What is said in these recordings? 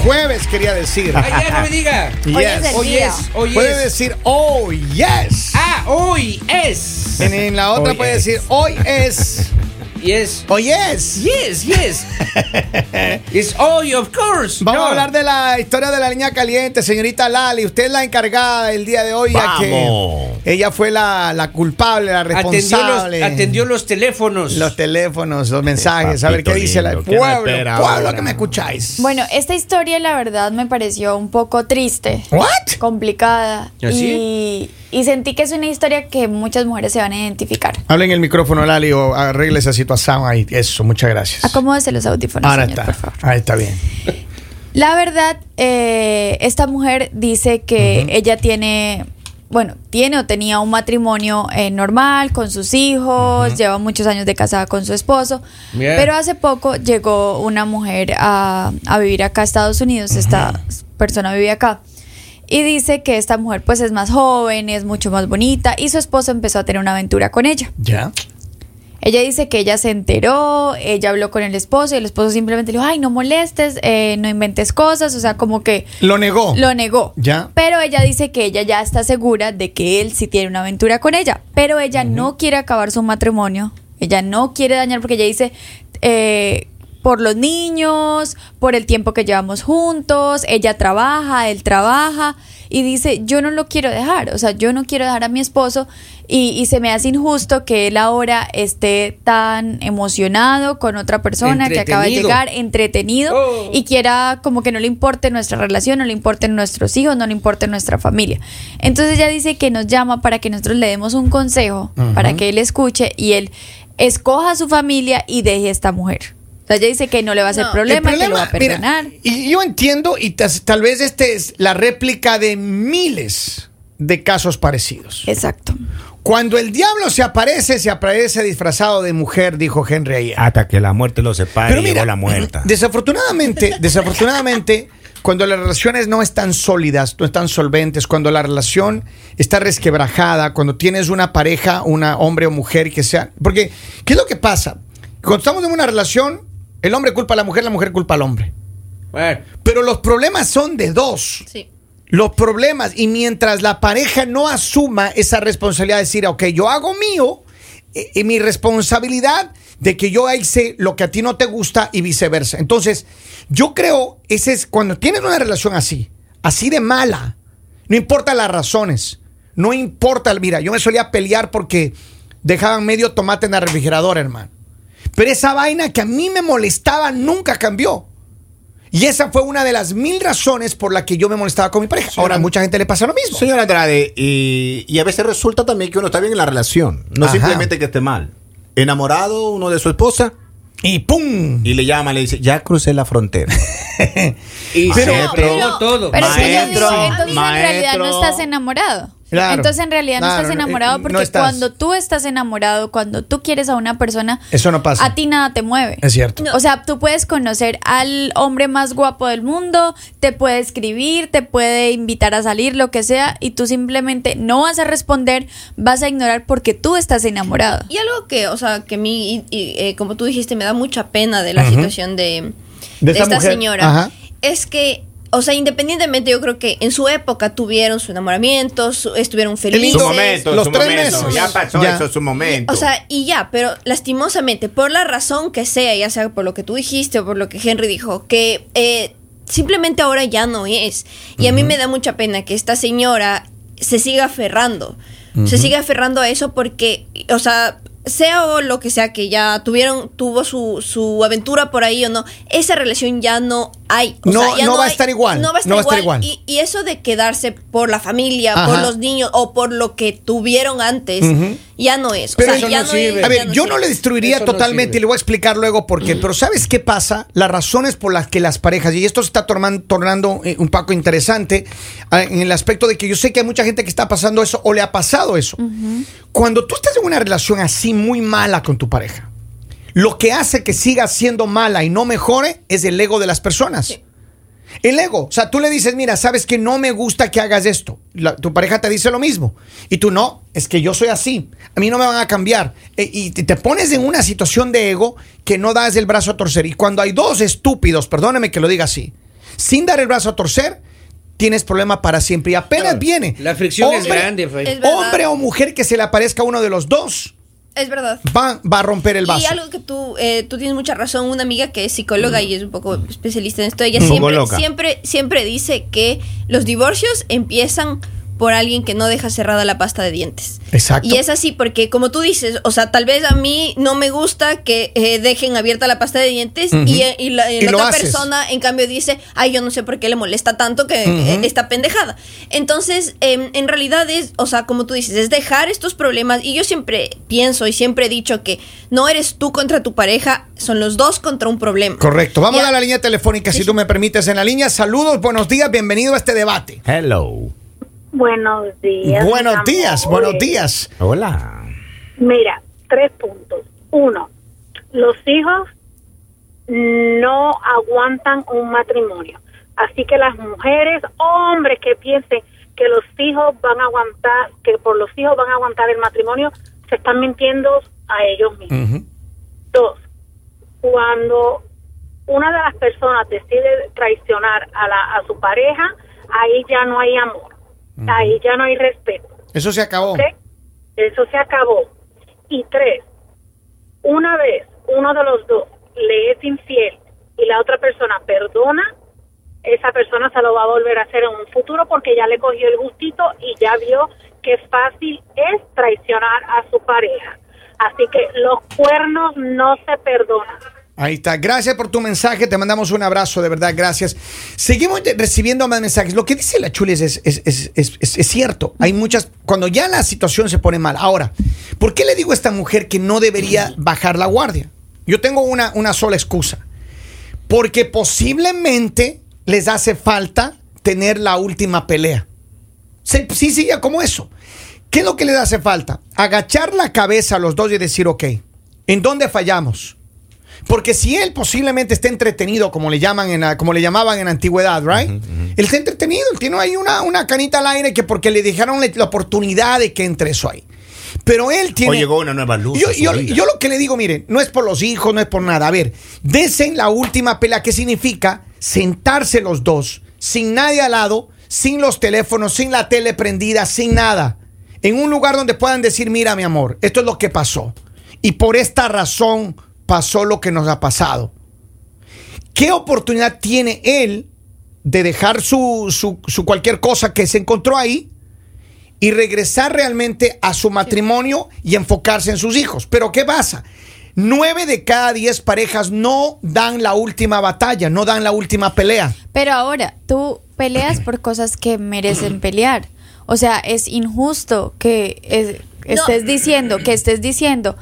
jueves, quería decir. Ay, ya no me diga. Hoy es Yes. Hoy es, hoy Puede es. decir, oh, yes. Ah, hoy es. En, en la otra Hoy puede es. decir, hoy es. Yes. Oh, yes. Yes, yes. It's hoy, of course. Vamos No. a hablar de la historia de la niña caliente, señorita Lali. Usted es la encargada el día de hoy, ya Vamos. que ella fue la, la culpable, la Atendió los, responsable. atendió los teléfonos. Los teléfonos, los mensajes, a ver qué dice la- el lindo, ¿qué me pueblo, pueblo ahora? que me escucháis. Bueno, esta historia la verdad me pareció un poco triste, ¿What? complicada ¿Ah, y, y sentí que es una historia que muchas mujeres se van a identificar. Hablen el micrófono, Lali, o arregle esa situación ahí. Eso, muchas gracias. Acomódese los audífonos, Ahora señor, está. por favor. Ahí está bien. La verdad, eh, esta mujer dice que ella tiene, bueno, tiene o tenía un matrimonio eh, normal con sus hijos, lleva muchos años de casada con su esposo, Bien. pero hace poco llegó una mujer a, a vivir acá a Estados Unidos, esta persona vive acá. Y dice que esta mujer pues es más joven, es mucho más bonita y su esposo empezó a tener una aventura con ella. ¿Ya? Ella dice que ella se enteró, ella habló con el esposo y el esposo simplemente le dijo, ay, no molestes, eh, no inventes cosas, o sea, como que Lo negó. lo negó. Ya. Pero ella dice que ella ya está segura de que él sí tiene una aventura con ella, pero ella no quiere acabar su matrimonio, ella no quiere dañar porque ella dice... eh, por los niños, por el tiempo que llevamos juntos, ella trabaja, él trabaja y dice, yo no lo quiero dejar, o sea, yo no quiero dejar a mi esposo y, y se me hace injusto que él ahora esté tan emocionado con otra persona que acaba de llegar, entretenido Oh. y quiera como que no le importe nuestra relación, no le importen nuestros hijos, no le importe nuestra familia. Entonces ella dice que nos llama para que nosotros le demos un consejo, para que él escuche y él escoja a su familia y deje a esta mujer. Sea, ella dice que no le va a hacer No. problema, que lo va a mira, perdonar. y yo entiendo, y tal vez este es la réplica de miles de casos parecidos. Exacto. Cuando el diablo se aparece, se aparece disfrazado de mujer, dijo Henry ayer. Hasta que la muerte lo separe, Pero llegó mira, la muerta. desafortunadamente, desafortunadamente, cuando las relaciones no están sólidas, no están solventes, cuando la relación está resquebrajada, cuando tienes una pareja, una hombre o mujer que sea, porque ¿qué es lo que pasa? Cuando estamos en una relación, el hombre culpa a la mujer, la mujer culpa al hombre. Bueno, Pero los problemas son de dos. Sí. Los problemas, y mientras la pareja no asuma esa responsabilidad de decir, ok, yo hago mío, eh, y mi responsabilidad de que yo hice lo que a ti no te gusta y viceversa. Entonces, yo creo, ese es cuando tienes una relación así, así de mala, no importa las razones, no importa, mira, yo me solía pelear porque dejaban medio tomate en la refrigeradora, hermano. Pero esa vaina que a mí me molestaba nunca cambió. Y esa fue una de las mil razones por la que yo me molestaba con mi pareja. Ahora, a mucha gente le pasa lo mismo. Señor Andrade, y, y a veces resulta también que uno está bien en la relación. No Ajá. simplemente que esté mal. Enamorado uno de su esposa Y ¡pum! y le llama, le dice, ya crucé la frontera. y Pero- entregó todo. Pero es que yo Maestro, digo, entonces en realidad no maestro. estás enamorado. Claro, entonces en realidad no claro, estás enamorado porque no estás. cuando tú estás enamorado, cuando tú quieres a una persona, Eso no pasa. a ti nada te mueve. Es cierto. No. O sea, tú puedes conocer al hombre más guapo del mundo, te puede escribir, te puede invitar a salir, lo que sea, y tú simplemente no vas a responder, vas a ignorar porque tú estás enamorado. Y algo que, o sea, que a mí, y- y, eh, como tú dijiste, me da mucha pena de la situación de, De de esta esta, mujer. señora, Ajá. es que, o sea, independientemente, yo creo que en su época tuvieron su enamoramiento, su- estuvieron felices. su momento, Los su tres momento. meses. Ya pasó Ya. eso, su momento. O sea, y ya, pero lastimosamente, por la razón que sea, ya sea por lo que tú dijiste o por lo que Henry dijo, que eh, simplemente ahora ya no es. Y a mí me da mucha pena que esta señora se siga aferrando. Se siga aferrando a eso porque, o sea, sea o lo que sea que ya tuvieron, tuvo su, su aventura por ahí o no, esa relación ya no hay. O No- sea, ya no va a hay- estar igual, No va a estar, no va a estar igual. igual. Y, y eso de quedarse por la familia, Ajá. por los niños o por lo que tuvieron antes, ya no es. Pero o sea, eso ya no no sirve. es, A ya ver, yo no le destruiría Eso totalmente y le voy a explicar luego por qué. Pero ¿sabes qué pasa? Las razones por las que las parejas, y esto se está tornan- tornando eh, un poco interesante ah, en el aspecto de que yo sé que hay mucha gente que está pasando eso o le ha pasado eso. Cuando tú estás en una relación así muy mala con tu pareja, lo que hace que siga siendo mala y no mejore es el ego de las personas. El ego, o sea, tú le dices, mira, sabes que no me gusta que hagas esto. La- tu pareja te dice lo mismo. Y tú no, es que yo soy así. A mí no me van a cambiar. E- y te te pones en una situación de ego que no das el brazo a torcer. Y cuando hay dos estúpidos, perdóneme que lo diga así, sin dar el brazo a torcer, tienes problema para siempre. Y apenas Claro. viene. La fricción es hombre- grande, Fray. Es verdad. Hombre o mujer que se le aparezca a uno de los dos, Es verdad. va, va a romper el vaso. Y algo que tú, eh, tú tienes mucha razón, una amiga que es psicóloga y es un poco especialista en esto, ella siempre, siempre, siempre dice que los divorcios empiezan por alguien que no deja cerrada la pasta de dientes. Exacto. Y es así porque, como tú dices, o sea, tal vez a mí no me gusta que eh, dejen abierta la pasta de dientes y, eh, y la, y Y la lo otra haces. persona, en cambio, dice, ay, yo no sé por qué le molesta tanto que eh, esta pendejada. Entonces, em, en realidad es, o sea, como tú dices, es dejar estos problemas. Y yo siempre pienso y siempre he dicho que no eres tú contra tu pareja, son los dos contra un problema. Correcto. Vamos Ya. a la línea telefónica, si tú me permites, en la línea. Saludos, buenos días, bienvenido a este debate. Hello. Buenos días. buenos días, buenos días. Hola. Mira, tres puntos. Uno, los hijos no aguantan un matrimonio. Así que las mujeres, hombres que piensen que los hijos van a aguantar, que por los hijos van a aguantar el matrimonio, se están mintiendo a ellos mismos. Dos, cuando una de las personas decide traicionar a, la, a su pareja, ahí ya no hay amor, ahí ya no hay respeto. Eso se acabó. Eso se acabó. Y tres, una vez uno de los dos le es infiel y la otra persona perdona, esa persona se lo va a volver a hacer en un futuro porque ya le cogió el gustito y ya vio que fácil es traicionar a su pareja. Así que los cuernos no se perdonan. Ahí está. Gracias por tu mensaje. Te mandamos un abrazo, de verdad. Gracias. Seguimos recibiendo más mensajes. Lo que dice la Chules es, es, es- es- cierto. Hay muchas. Cuando ya la situación se pone mal. Ahora, ¿por qué le digo a esta mujer que no debería bajar la guardia? Yo tengo una, una sola excusa. Porque posiblemente les hace falta tener la última pelea. Sí, sí, como eso. ¿Qué es lo que les hace falta? Agachar la cabeza a los dos y decir, ok, ¿en dónde fallamos? Porque si él posiblemente está entretenido, como le llaman en la- como le llamaban en la antigüedad, right? Él está entretenido, él tiene ahí una, una canita al aire que porque le dejaron la, oportunidad de que entre eso ahí. Pero él tiene. Hoy llegó una nueva luz. Yo, lo que le digo, mire, no es por los hijos, no es por nada. A ver, desen la última pelea, que significa sentarse los dos, sin nadie al lado, sin los teléfonos, sin la tele prendida, sin nada. En un lugar donde puedan decir, mira, mi amor, esto es lo que pasó. Y por esta razón pasó lo que nos ha pasado. ¿Qué oportunidad tiene él de dejar su, su- su cualquier cosa que se encontró ahí y regresar realmente a su matrimonio y enfocarse en sus hijos? Pero ¿qué pasa? Nueve de cada diez parejas no dan la última batalla, no dan la última pelea. Pero ahora, tú peleas por cosas que merecen pelear. O sea, es injusto que estés diciendo, que estés diciendo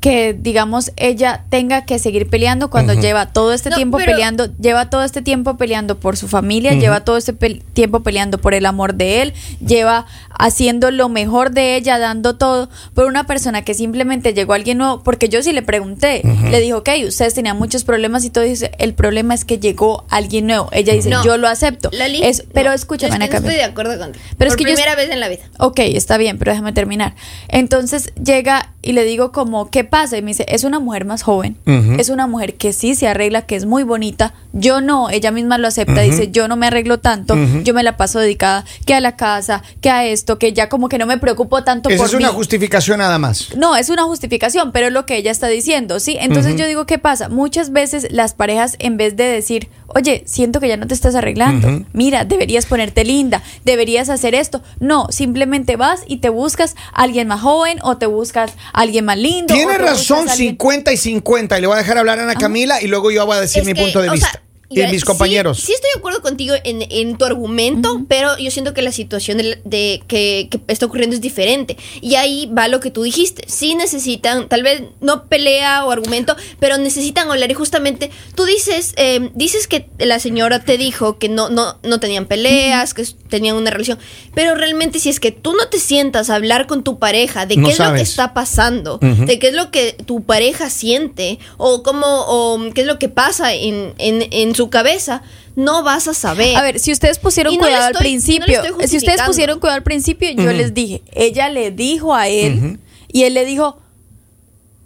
que, digamos, ella tenga que seguir peleando cuando lleva todo este No, tiempo pero- peleando, lleva todo este tiempo peleando por su familia, lleva todo este tiempo peleando por el amor de él, lleva haciendo lo mejor de ella, dando todo por una persona que simplemente llegó alguien nuevo, porque yo sí le pregunté, le dijo, ok, ustedes tenían muchos problemas y todo, dice, el problema es que llegó alguien nuevo. Ella dice, No. yo lo acepto. Lali, Es- pero no, escúchame, es que Ana no estoy de acuerdo contigo. Pero es que yo- primera vez en la vida. Ok, está bien, pero déjame terminar. Entonces llega y le digo como, ¿qué pasa? Y me dice, es una mujer más joven, es una mujer que sí se arregla, que es muy bonita. Yo no, ella misma lo acepta, dice, yo no me arreglo tanto, yo me la paso dedicada que a la casa, que a esto, que ya como que no me preocupo tanto Esa por es una mí. justificación nada más. No, es una justificación, pero es lo que ella está diciendo, ¿sí? Entonces yo digo, ¿qué pasa? Muchas veces las parejas, en vez de decir, oye, siento que ya no te estás arreglando, mira, deberías ponerte linda, deberías hacer esto. No, simplemente vas y te buscas a alguien más joven o te buscas a alguien más lindo. Tiene razón, buscas a alguien- 50 y 50. Y le voy a dejar hablar a Ana Camila y luego yo voy a decir mi punto de vista. sea, y mis sí- compañeros. Sí, estoy de acuerdo contigo en, en tu argumento, pero yo siento que la situación de, de que, que está ocurriendo es diferente. Y ahí va lo que tú dijiste. Sí necesitan, tal vez no pelea o argumento, pero necesitan hablar. Y justamente tú dices, eh, dices que la señora te dijo que no, no, no tenían peleas, que tenían una relación. Pero realmente si es que tú no te sientas a hablar con tu pareja de No qué es lo que sabes. está pasando, Ujú. de qué es lo que tu pareja siente o cómo o qué es lo que pasa en, en, en su cabeza, no vas a saber. A ver, si ustedes pusieron no cuidado al estoy- principio, si ustedes pusieron cuidado al principio, yo les dije, ella le dijo a él y él le dijo,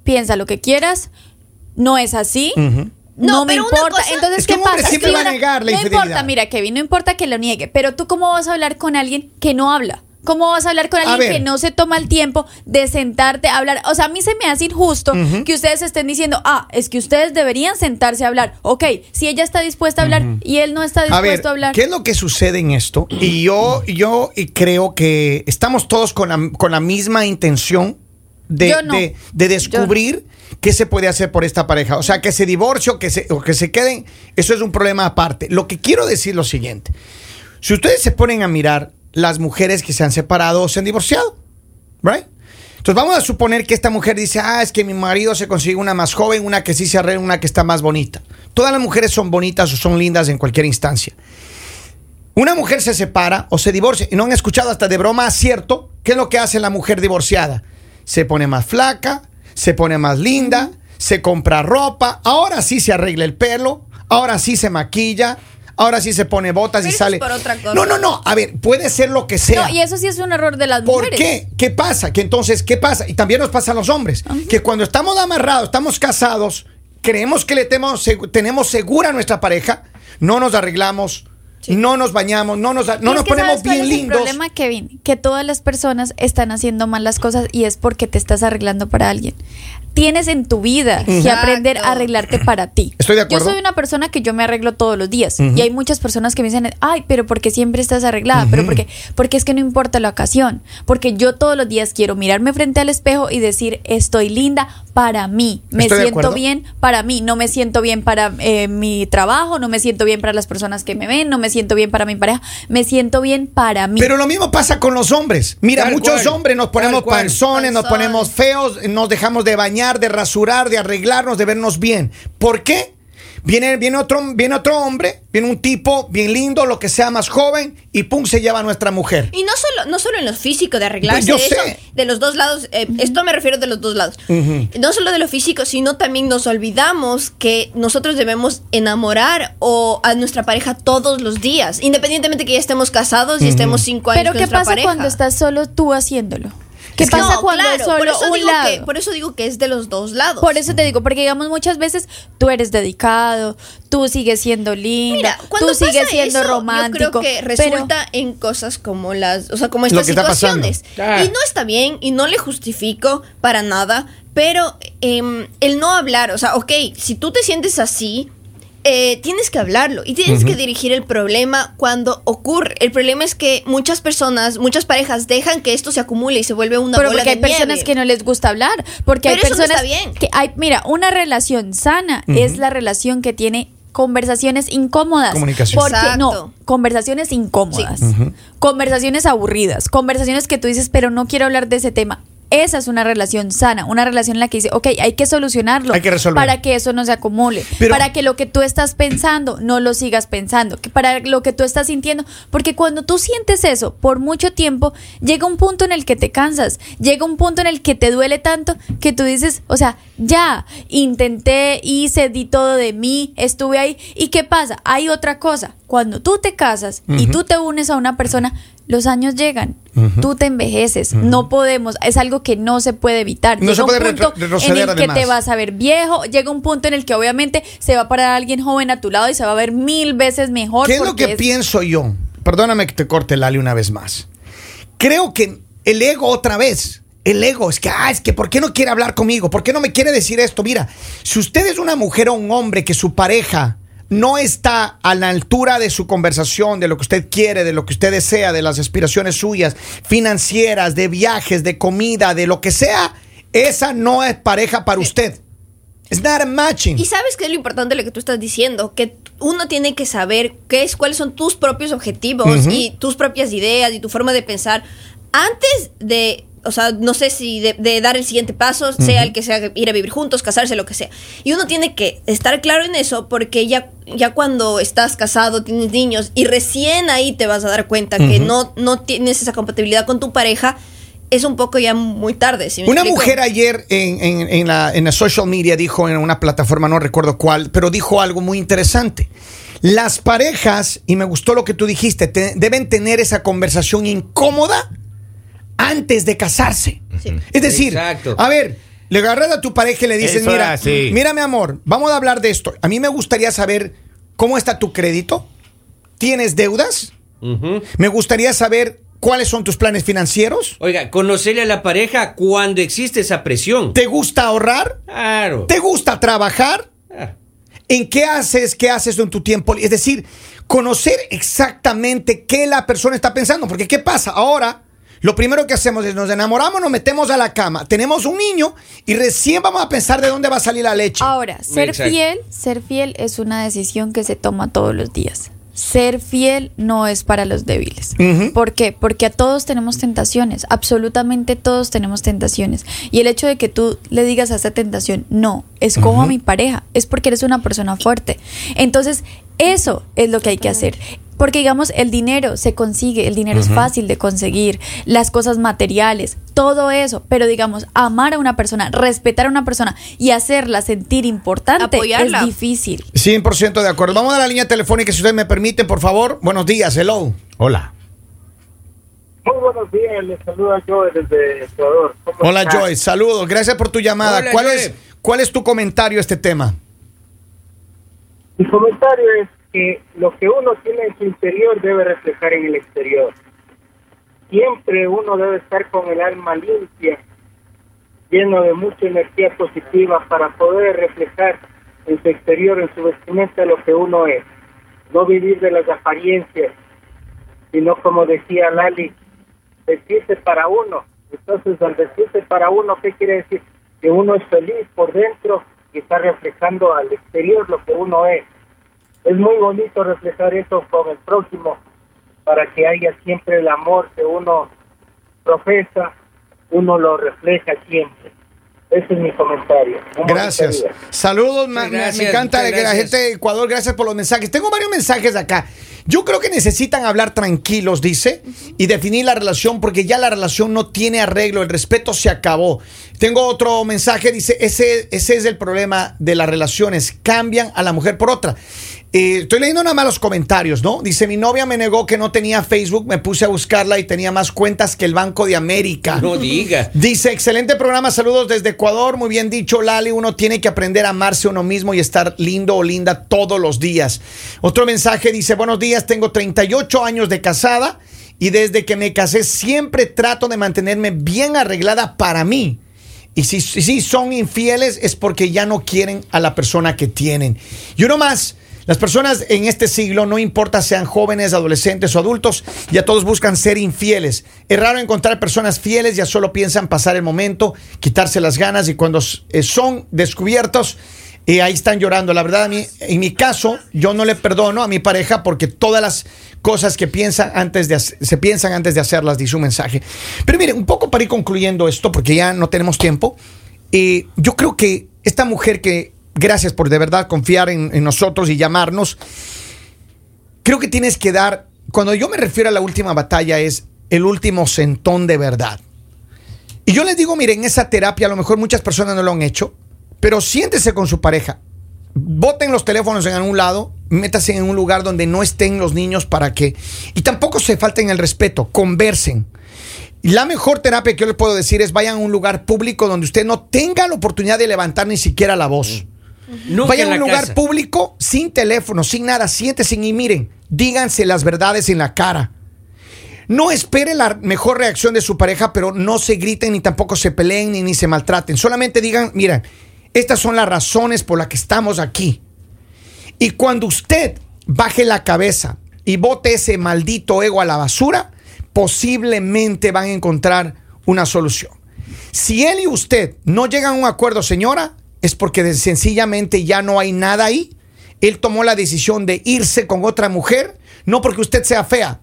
piensa lo que quieras, no es así. No, No, me pero una importa. cosa- Entonces, Es que ¿qué pasa? siempre Sí, va a una- negar la no importa, mira, Kevin, no importa que lo niegue, pero tú cómo vas a hablar con alguien que no habla. ¿Cómo vas a hablar con alguien que no se toma el tiempo de sentarte a hablar? O sea, a mí se me hace injusto que ustedes estén diciendo, ah, es que ustedes deberían sentarse a hablar. Ok, si ella está dispuesta a hablar y él no está A ver, dispuesto a, hablar. ¿qué es lo que sucede en esto? Y yo, yo creo que estamos todos con la, con la misma intención de, no. de- de descubrir qué se puede hacer por esta pareja. O sea, que se divorcie o que se, o que se queden, eso es un problema aparte. Lo que quiero decir es lo siguiente. Si ustedes se ponen a mirar las mujeres que se han separado o se han divorciado, ¿right? Entonces vamos a suponer que esta mujer dice, ah, es que mi marido se consigue una más joven, una que sí se arregla, una que está más bonita. Todas las mujeres son bonitas o son lindas en cualquier instancia. Una mujer se separa o se divorcia y no han escuchado hasta de broma cierto qué es lo que hace la mujer divorciada. Se pone más flaca, se pone más linda, se compra ropa, ahora sí se arregla el pelo, ahora sí se maquilla, ahora sí se pone botas Pero y sale. por otra cosa. No, no, no, a ver, puede ser lo que sea. No, y eso sí es un error de las ¿Por mujeres. qué? ¿Qué pasa? Que entonces, ¿qué pasa? Y también nos pasa a los hombres. Que cuando estamos amarrados, estamos casados, creemos que le tenemos, tenemos segura a nuestra pareja, no nos arreglamos, no nos bañamos, no nos, no nos ponemos ¿sabes cuál bien es el lindos. problema, Kevin, que todas las personas están haciendo mal las cosas y es porque te estás arreglando para alguien. Tienes en tu vida que aprender a arreglarte para ti. Estoy de acuerdo. Yo soy una persona que yo me arreglo todos los días y hay muchas personas que me dicen, ay, pero porque siempre estás arreglada, pero porque porque es que no importa la ocasión, porque yo todos los días quiero mirarme frente al espejo y decir estoy linda para mí, me Estoy siento bien para mí, no me siento bien para eh, mi trabajo, no me siento bien para las personas que me ven, no me siento bien para mi pareja, me siento bien para mí. Pero lo mismo pasa con los hombres. Mira, Tal muchos cual, hombres nos ponemos panzones, nos ponemos feos, nos dejamos de bañar, de rasurar, de arreglarnos, de vernos bien. ¿Por qué? Viene, viene, otro, viene otro hombre, viene un tipo bien lindo, lo que sea más joven, y pum, se lleva a nuestra mujer. Y no solo, no solo en lo físico de arreglarse, Yo de eso, sé. de los dos lados, eh, esto me refiero de los dos lados. No solo de lo físico, sino también nos olvidamos que nosotros debemos enamorar o a nuestra pareja todos los días, independientemente que ya estemos casados y estemos cinco años Pero con ¿qué nuestra pasa pareja. cuando estás solo tú haciéndolo? ¿Qué Es que pasa no, cuando claro, es solo por eso un digo lado? Que, por eso digo que es de los dos lados. Por eso te digo, porque digamos muchas veces tú eres dedicado, tú sigues siendo linda, Mira, tú sigues siendo eso, romántico. Yo creo que pero- resulta en cosas como las, o sea, como estas situaciones. Ah. Y no está bien y no le justifico para nada, pero em, el no hablar, o sea, ok, si tú te sientes así, eh, tienes que hablarlo y tienes que dirigir el problema cuando ocurre. El problema es que muchas personas, muchas parejas dejan que esto se acumule y se vuelve una pero bola porque de hay personas que no les gusta hablar, porque hay Pero eso no personas está bien. que hay, mira, una relación sana es la relación que tiene conversaciones incómodas. Comunicación. Porque Exacto. no, conversaciones incómodas. Conversaciones aburridas, conversaciones que tú dices, pero no quiero hablar de ese tema. Esa es una relación sana, una relación en la que dice, ok, hay que solucionarlo Hay que resolver. para que eso no se acumule, Pero- para que lo que tú estás pensando no lo sigas pensando, que para lo que tú estás sintiendo, porque cuando tú sientes eso por mucho tiempo, llega un punto en el que te cansas, llega un punto en el que te duele tanto que tú dices, o sea, ya, intenté, hice, di todo de mí, estuve ahí, ¿y qué pasa? Hay otra cosa, cuando tú te casas y tú te unes a una persona, los años llegan, tú te envejeces, no podemos, es algo que no se puede evitar. No Llega se un puede punto retro- retroceder, en el que te vas a ver viejo, llega un punto en el que obviamente se va a parar alguien joven a tu lado y se va a ver mil veces mejor. ¿Qué es lo que es- pienso yo? Perdóname que te corte Lali una vez más. Creo que el ego otra vez. El ego es que, ah, es que, ¿por qué no quiere hablar conmigo? ¿Por qué no me quiere decir esto? Mira, si usted es una mujer o un hombre que su pareja no está a la altura de su conversación, de lo que usted quiere, de lo que usted desea, de las aspiraciones suyas, financieras, de viajes, de comida, de lo que sea, esa no es pareja para usted. It's not a matching. Y sabes qué es lo importante de lo que tú estás diciendo, que uno tiene que saber qué es, cuáles son tus propios objetivos y tus propias ideas y tu forma de pensar antes de, o sea, no sé si de, de dar el siguiente paso, sea el que sea ir a vivir juntos, casarse, lo que sea. Y uno tiene que estar claro en eso porque ya, ya cuando estás casado, tienes niños y recién ahí te vas a dar cuenta que no, no tienes esa compatibilidad con tu pareja, es un poco ya muy tarde. ¿sí me Una explico? mujer ayer en, en- en la, en la social media dijo en una plataforma, no recuerdo cuál, pero dijo algo muy interesante. Las parejas, y me gustó lo que tú dijiste, te- deben tener esa conversación incómoda antes de casarse. Sí. Es decir, Exacto. a ver, le agarras a tu pareja y le dices, Eso mira, era mira mi amor, vamos a hablar de esto. A mí me gustaría saber cómo está tu crédito. ¿Tienes deudas? Me gustaría saber cuáles son tus planes financieros. Oiga, conocerle a la pareja cuando existe esa presión. ¿Te gusta ahorrar? Claro. ¿Te gusta trabajar? Ah. ¿En qué haces? ¿Qué haces en tu tiempo? Es decir, conocer exactamente qué la persona está pensando. Porque ¿qué pasa? Ahora, lo primero que hacemos es nos enamoramos, nos metemos a la cama, tenemos un niño y recién vamos a pensar de dónde va a salir la leche. Ahora, ser Exacto. fiel, ser fiel es una decisión que se toma todos los días. Ser fiel no es para los débiles. ¿Por qué? Porque a todos tenemos tentaciones, absolutamente todos tenemos tentaciones. Y el hecho de que tú le digas a esa tentación, no, escojo a mi pareja, es porque eres una persona fuerte. Entonces, eso es lo que hay que hacer. Porque digamos, el dinero se consigue, el dinero es fácil de conseguir, las cosas materiales, todo eso, pero digamos, amar a una persona, respetar a una persona y hacerla sentir importante Apoyarla. es difícil. 100% de acuerdo. Vamos a la línea telefónica, si ustedes me permiten, por favor. Buenos días, hello. Hola. Muy buenos días, les saluda Joe desde Ecuador. ¿Cómo Hola, están? Joy. Saludos. Gracias por tu llamada. Hola, ¿Cuál, Joy. es, ¿Cuál es tu comentario a este tema? Mi comentario es que lo que uno tiene en su interior debe reflejar en el exterior. Siempre uno debe estar con el alma limpia, lleno de mucha energía positiva para poder reflejar en su exterior, en su vestimenta, lo que uno es. No vivir de las apariencias, sino como decía Lali, vestirse para uno. Entonces, al vestirse para uno, ¿qué quiere decir? Que uno es feliz por dentro y está reflejando al exterior lo que uno es. Es muy bonito reflejar eso con el próximo para que haya siempre el amor que uno profesa, uno lo refleja siempre. Ese es mi comentario. Un Gracias. Saludos, me- me, encanta que la gente de Ecuador, gracias por los mensajes. Tengo varios mensajes acá. Yo creo que necesitan hablar tranquilos, dice, y definir la relación porque ya la relación no tiene arreglo, el respeto se acabó. Tengo otro mensaje, dice, ese, ese es el problema de las relaciones, cambian a la mujer por otra. Eh, estoy leyendo nada más los comentarios, ¿no? Dice, mi novia me negó que no tenía Facebook, me puse a buscarla y tenía más cuentas que el Banco de América. No diga. Dice, excelente programa, saludos desde Ecuador, muy bien dicho Lali, uno tiene que aprender a amarse a uno mismo y estar lindo o linda todos los días. Otro mensaje dice, buenos días, tengo 38 años de casada y desde que me casé siempre trato de mantenerme bien arreglada para mí. Y si si son infieles es porque ya no quieren a la persona que tienen. Y uno más, las personas en este siglo, no importa sean jóvenes, adolescentes o adultos, ya todos buscan ser infieles. Es raro encontrar personas fieles, ya solo piensan pasar el momento, quitarse las ganas y cuando eh, son descubiertos, eh, ahí están llorando. La verdad, en mi caso, yo no le perdono a mi pareja porque todas las cosas que piensan antes de se piensan antes de hacerlas, dice un mensaje. Pero mire, un poco para ir concluyendo esto, porque ya no tenemos tiempo, eh, yo creo que esta mujer que, gracias por de verdad confiar en, nosotros y llamarnos, creo que tienes que dar, cuando yo me refiero a la última batalla, es el último centón de verdad. Y yo les digo, miren, esa terapia a lo mejor muchas personas no lo han hecho, pero siéntese con su pareja. Boten los teléfonos en algún lado, métase en un lugar donde no estén los niños para que... Y tampoco se falten el respeto, conversen. La mejor terapia que yo les puedo decir es vayan a un lugar público donde usted no tenga la oportunidad de levantar ni siquiera la voz. Nunca Vayan a un lugar casa. público, sin teléfono, sin nada, siéntese y miren, díganse las verdades en la cara. No espere la mejor reacción de su pareja, pero no se griten ni tampoco se peleen ni, ni se maltraten. Solamente digan, mira, estas son las razones por las que estamos aquí. Y cuando usted baje la cabeza y bote ese maldito ego a la basura, posiblemente van a encontrar una solución. Si él y usted no llegan a un acuerdo, señora, es porque sencillamente ya no hay nada ahí. Él tomó la decisión de irse con otra mujer, no porque usted sea fea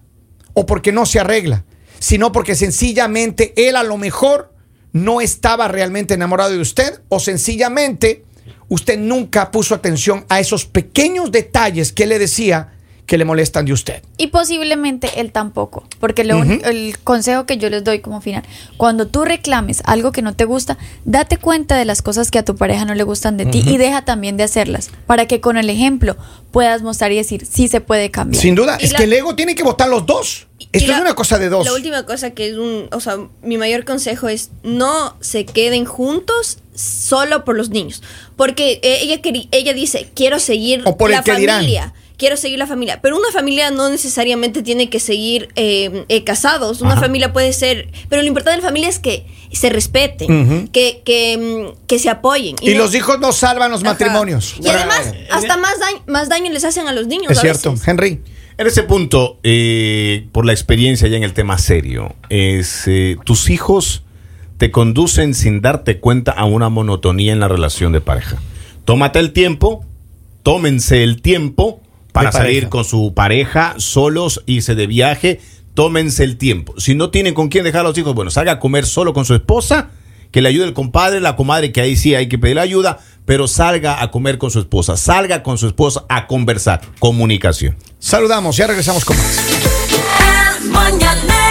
o porque no se arregla, sino porque sencillamente él a lo mejor no estaba realmente enamorado de usted o sencillamente usted nunca puso atención a esos pequeños detalles que le decía que le molestan de usted. Y posiblemente él tampoco, porque lo el consejo que yo les doy como final, cuando tú reclames algo que no te gusta, date cuenta de las cosas que a tu pareja no le gustan de ti y deja también de hacerlas, para que con el ejemplo puedas mostrar y decir, sí se puede cambiar. Sin duda, Y es la- que el ego tiene que votar los dos. Esto la- es una cosa de dos. La última cosa que es un, o sea, mi mayor consejo es no se queden juntos solo por los niños, porque ella ella dice quiero seguir O por el la que dirán. Quiero seguir la familia, pero una familia no necesariamente tiene que seguir eh, eh, casados. Una familia puede ser, pero lo importante de la familia es que se respeten, que, que, mm, que se apoyen. y no- los hijos no salvan los Ajá. matrimonios. Y además, hasta más daño, más daño les hacen a los niños. Es a cierto, veces. Henry. En ese punto, eh, por la experiencia ya en el tema serio, es eh, tus hijos te conducen sin darte cuenta a una monotonía en la relación de pareja. Tómate el tiempo, tómense el tiempo para De pareja. salir con su pareja, solos, irse de viaje, tómense el tiempo. Si no tienen con quién dejar a los hijos, bueno, salga a comer solo con su esposa, que le ayude el compadre, la comadre, que ahí sí hay que pedir ayuda, pero salga a comer con su esposa, salga con su esposa a conversar, comunicación. Saludamos, ya regresamos con más. El mañanero